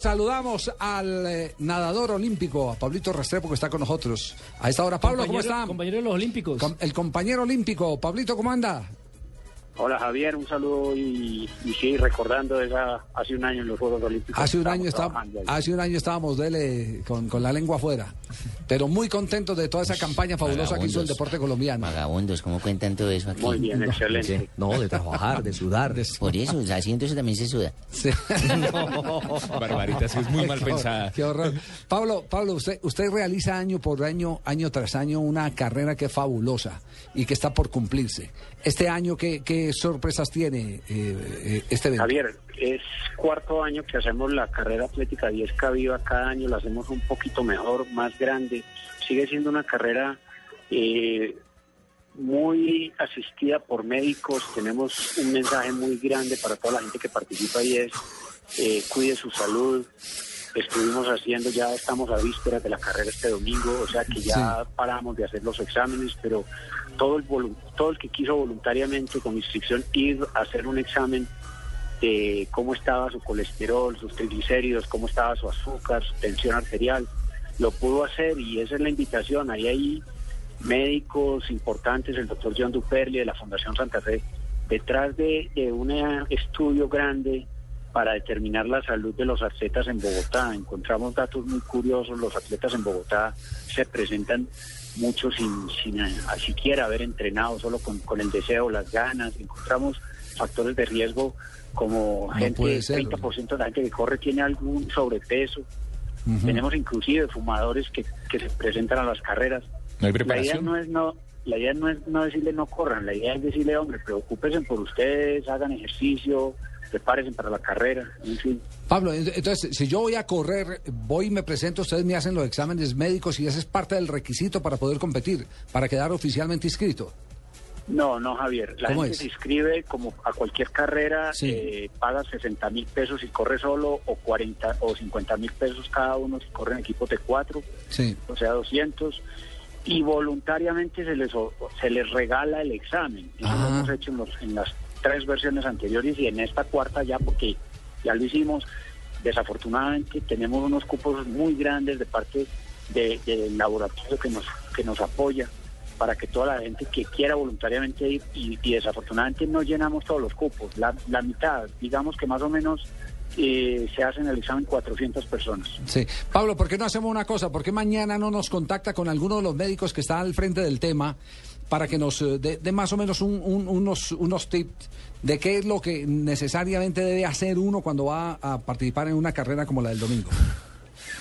Saludamos al eh, nadador olímpico, a Pablito Restrepo, que está con nosotros. A esta hora, Pablo, ¿cómo Compañero- está? Compañero de los Olímpicos. Com- el compañero olímpico, Pablito, ¿cómo anda? Hola Javier, un saludo y, y sí, recordando esa, hace un año en los Juegos Olímpicos. Hace un Estábamos año está- trabajando ahí. hace un año estábamos dele con, con la lengua afuera, pero muy contentos de toda esa campaña fabulosa que hizo el deporte colombiano. Vagabundos, ¿cómo cuentan todo eso aquí? Muy bien, excelente. No, de trabajar, de sudar. Por eso, o sea, haciendo eso también se suda. Sí. Barbarita, sí es muy mal pensada. Qué horror. Pablo, Pablo, usted, usted realiza año por año, año tras año, una carrera que es fabulosa y que está por cumplirse. Este año, ¿qué, qué sorpresas tiene eh, eh, este evento? Javier, es cuarto año que hacemos la carrera atlética 10K Viva. Cada año la hacemos un poquito mejor, más grande. Sigue siendo una carrera eh, muy asistida por médicos. Tenemos un mensaje muy grande para toda la gente que participa y es eh, cuide su salud. Estuvimos haciendo, ya estamos a vísperas de la carrera este domingo, o sea que ya paramos de hacer los exámenes, pero todo el, todo el que quiso voluntariamente con inscripción ir a hacer un examen de cómo estaba su colesterol, sus triglicéridos, cómo estaba su azúcar, su tensión arterial, lo pudo hacer y esa es la invitación. Ahí hay médicos importantes, el doctor John Duperli de la Fundación Santa Fe, detrás de, de un estudio grande para determinar la salud de los atletas en Bogotá. Encontramos datos muy curiosos, los atletas en Bogotá se presentan muchos sin, sin eh, siquiera haber entrenado, solo con, con el deseo, las ganas. Encontramos factores de riesgo como No gente, ser. 30% de la gente que corre tiene algún sobrepeso. Tenemos inclusive fumadores que, que se presentan a las carreras. ¿No hay La idea preparación? no es no, la idea no es no decirle no corran, la idea es decirle, hombre, preocúpense por ustedes, hagan ejercicio, prepárense para la carrera, en fin. Pablo, ent- entonces, si yo voy a correr, voy y me presento, ustedes me hacen los exámenes médicos y ese es parte del requisito para poder competir, para quedar oficialmente inscrito. No, no, Javier. La ¿Cómo gente es? se inscribe como a cualquier carrera, Sí. eh, paga 60 mil pesos si corre solo o 40 o 50 mil pesos cada uno si corre en de cuatro, Sí. o sea, 200. Y voluntariamente se les, se les regala el examen. Eso lo hemos hecho en, los- en las tres versiones anteriores y en esta cuarta ya porque ya lo hicimos. Desafortunadamente tenemos unos cupos muy grandes de parte de- del laboratorio que nos, que nos apoya para que toda la gente que quiera voluntariamente ir y, desafortunadamente no llenamos todos los cupos, la, la mitad, digamos que más o menos eh, se hacen el examen 400 personas. Sí. Pablo, ¿por qué no hacemos una cosa? ¿Por qué mañana no nos contacta con alguno de los médicos que está al frente del tema para que nos eh, dé dé más o menos un- un- unos, unos tips de qué es lo que necesariamente debe hacer uno cuando va a participar en una carrera como la del domingo?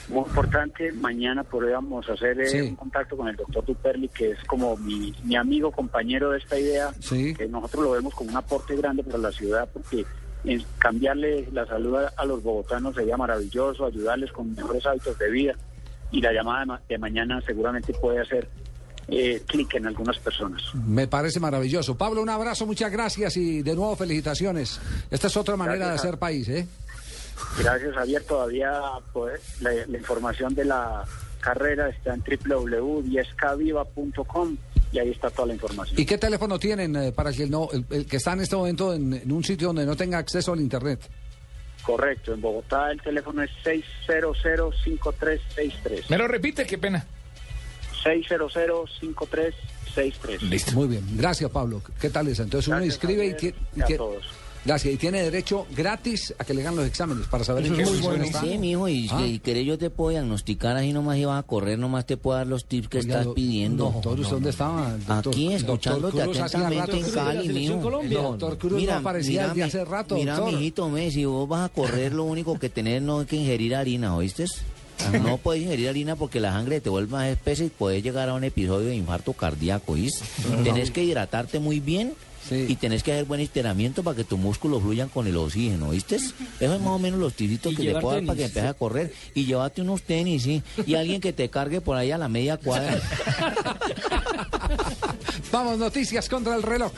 Muy importante, mañana podríamos hacer eh, Sí. un contacto con el doctor Duperli, que es como mi, mi amigo, compañero de esta idea, Sí. que nosotros lo vemos como un aporte grande para la ciudad, porque en cambiarle la salud a, a los bogotanos sería maravilloso, ayudarles con mejores hábitos de vida, y la llamada de, ma- de mañana seguramente puede hacer eh, clic en algunas personas. Me parece maravilloso. Pablo, un abrazo, muchas gracias y de nuevo felicitaciones. Esta es otra manera Gracias, de hacer país, ¿eh? Gracias, Javier. Todavía pues, la, la información de la carrera está en www.10kviva.com y ahí está toda la información. ¿Y qué teléfono tienen eh, para que el, no, el, el que está en este momento en, en un sitio donde no tenga acceso al Internet? Correcto, en Bogotá el teléfono es 600-5363. Me lo repite, qué pena. 600-5363. Listo. Muy bien, gracias Pablo. ¿Qué tal es? Entonces uno inscribe y, tie- y a todos. Gracias, y tiene derecho gratis a que le hagan los exámenes para saber en qué posición está. Sí, mijo, y Ah. si querés yo te puedo diagnosticar así nomás y vas a correr, nomás te puedo dar los tips que Oiga, estás do- pidiendo. Doctor, ¿usted dónde estaba? Doctor- Aquí, escuchándote atentamente en Cali, mijo. Colombia. Doctor Cruz no aparecía desde mi- hace rato, Mira, doctor. mijito, me, si vos vas a correr, lo único que tenés no es que ingerir harina, ¿oíste? No puedes ingerir harina porque la sangre te vuelve más espesa y puedes llegar a un episodio de infarto cardíaco, ¿oíste? Tenés que hidratarte muy bien Sí. Y tenés que hacer buen estiramiento para que tus músculos fluyan con el oxígeno, ¿oíste? Eso es más o menos los tiritos que le llevar puedo dar para que empieces a correr. Y llévate unos tenis, sí. Y alguien que te cargue por ahí a la media cuadra. Vamos, noticias contra el reloj.